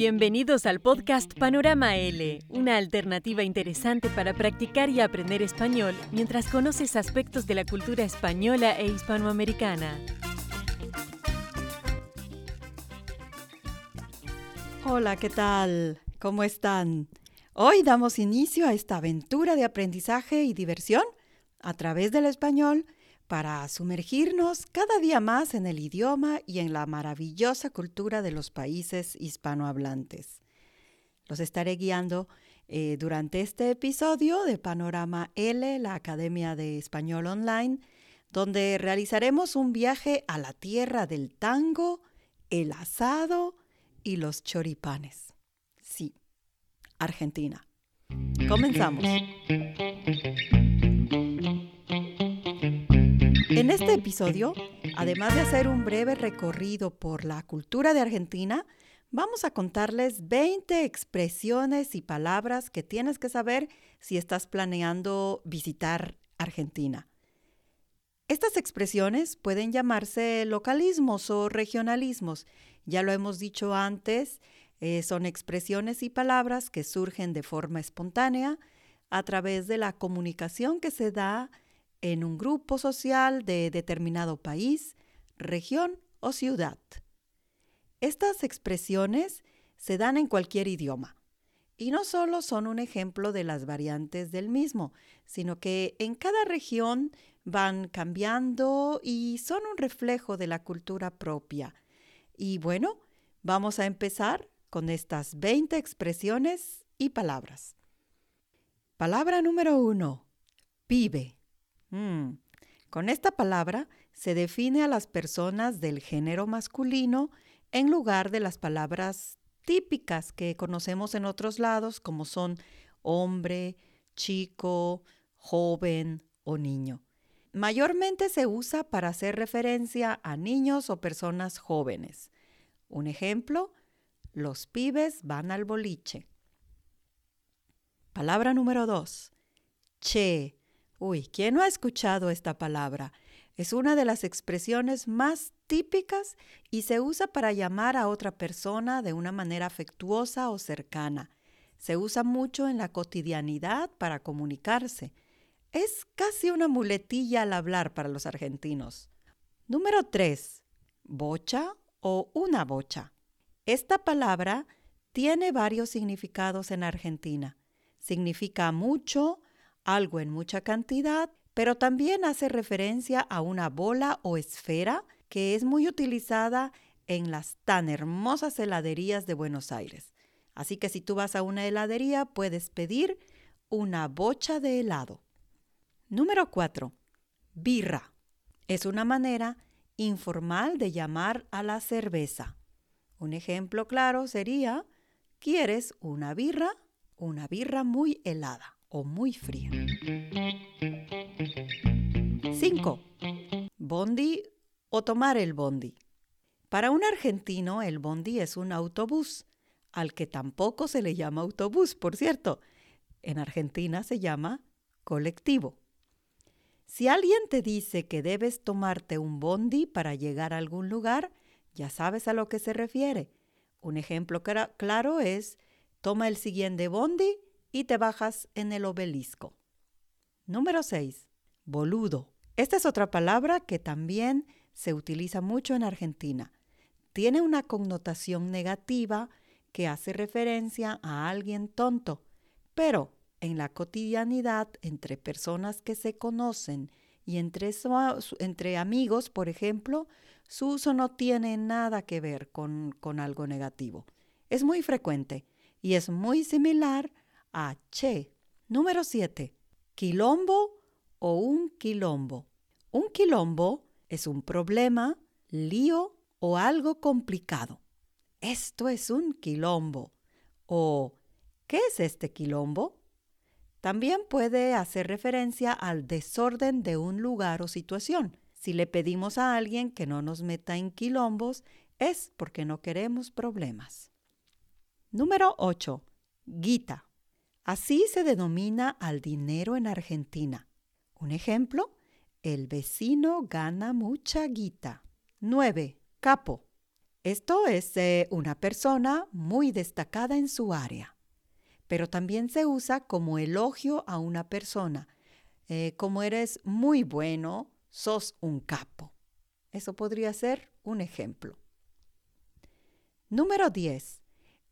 Bienvenidos al podcast Panorama L, una alternativa interesante para practicar y aprender español mientras conoces aspectos de la cultura española e hispanoamericana. Hola, ¿qué tal? ¿Cómo están? Hoy damos inicio a esta aventura de aprendizaje y diversión a través del español para sumergirnos cada día más en el idioma y en la maravillosa cultura de los países hispanohablantes. Los estaré guiando eh, durante este episodio de Panorama L, la Academia de Español Online, donde realizaremos un viaje a la tierra del tango, el asado y los choripanes. Sí, Argentina. Comenzamos. En este episodio, además de hacer un breve recorrido por la cultura de Argentina, vamos a contarles 20 expresiones y palabras que tienes que saber si estás planeando visitar Argentina. Estas expresiones pueden llamarse localismos o regionalismos. Ya lo hemos dicho antes, eh, son expresiones y palabras que surgen de forma espontánea a través de la comunicación que se da en un grupo social de determinado país, región o ciudad. Estas expresiones se dan en cualquier idioma y no solo son un ejemplo de las variantes del mismo, sino que en cada región van cambiando y son un reflejo de la cultura propia. Y bueno, vamos a empezar con estas 20 expresiones y palabras. Palabra número uno, pibe. Mm. Con esta palabra se define a las personas del género masculino en lugar de las palabras típicas que conocemos en otros lados como son hombre, chico, joven o niño. Mayormente se usa para hacer referencia a niños o personas jóvenes. Un ejemplo, los pibes van al boliche. Palabra número dos, che Uy, ¿quién no ha escuchado esta palabra? Es una de las expresiones más típicas y se usa para llamar a otra persona de una manera afectuosa o cercana. Se usa mucho en la cotidianidad para comunicarse. Es casi una muletilla al hablar para los argentinos. Número 3. Bocha o una bocha. Esta palabra tiene varios significados en Argentina. Significa mucho, algo en mucha cantidad, pero también hace referencia a una bola o esfera que es muy utilizada en las tan hermosas heladerías de Buenos Aires. Así que si tú vas a una heladería puedes pedir una bocha de helado. Número 4. Birra. Es una manera informal de llamar a la cerveza. Un ejemplo claro sería, ¿quieres una birra? Una birra muy helada o muy fría. 5. Bondi o tomar el bondi. Para un argentino, el bondi es un autobús, al que tampoco se le llama autobús, por cierto. En Argentina se llama colectivo. Si alguien te dice que debes tomarte un bondi para llegar a algún lugar, ya sabes a lo que se refiere. Un ejemplo claro es, toma el siguiente bondi y te bajas en el obelisco. Número 6. Boludo. Esta es otra palabra que también se utiliza mucho en Argentina. Tiene una connotación negativa que hace referencia a alguien tonto, pero en la cotidianidad entre personas que se conocen y entre, entre amigos, por ejemplo, su uso no tiene nada que ver con, con algo negativo. Es muy frecuente y es muy similar H. Número 7. Quilombo o un quilombo. Un quilombo es un problema, lío o algo complicado. Esto es un quilombo. O ¿qué es este quilombo? También puede hacer referencia al desorden de un lugar o situación. Si le pedimos a alguien que no nos meta en quilombos, es porque no queremos problemas. Número 8. Guita. Así se denomina al dinero en Argentina. Un ejemplo, el vecino gana mucha guita. 9. Capo. Esto es eh, una persona muy destacada en su área, pero también se usa como elogio a una persona, eh, como eres muy bueno, sos un capo. Eso podría ser un ejemplo. Número 10.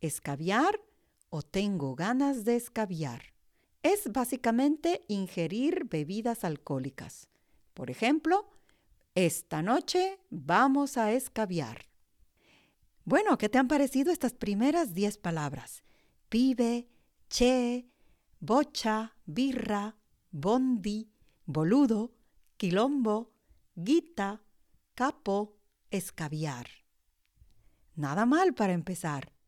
Escabiar o tengo ganas de escabiar. Es básicamente ingerir bebidas alcohólicas. Por ejemplo, esta noche vamos a escabiar. Bueno, ¿qué te han parecido estas primeras 10 palabras? Pibe, che, bocha, birra, bondi, boludo, quilombo, guita, capo, escabiar. Nada mal para empezar.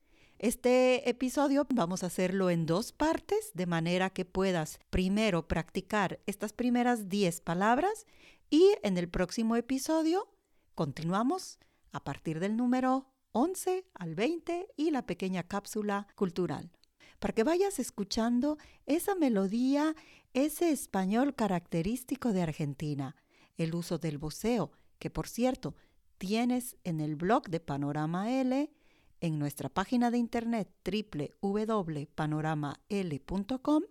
Este episodio vamos a hacerlo en dos partes, de manera que puedas primero practicar estas primeras 10 palabras y en el próximo episodio continuamos a partir del número 11 al 20 y la pequeña cápsula cultural. Para que vayas escuchando esa melodía, ese español característico de Argentina, el uso del voceo, que por cierto tienes en el blog de Panorama L en nuestra página de internet www.panoramal.com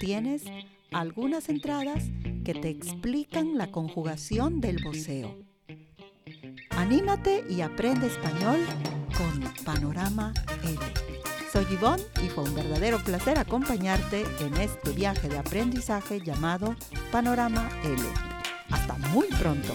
tienes algunas entradas que te explican la conjugación del voceo. Anímate y aprende español con Panorama L. Soy Yvonne y fue un verdadero placer acompañarte en este viaje de aprendizaje llamado Panorama L. Hasta muy pronto.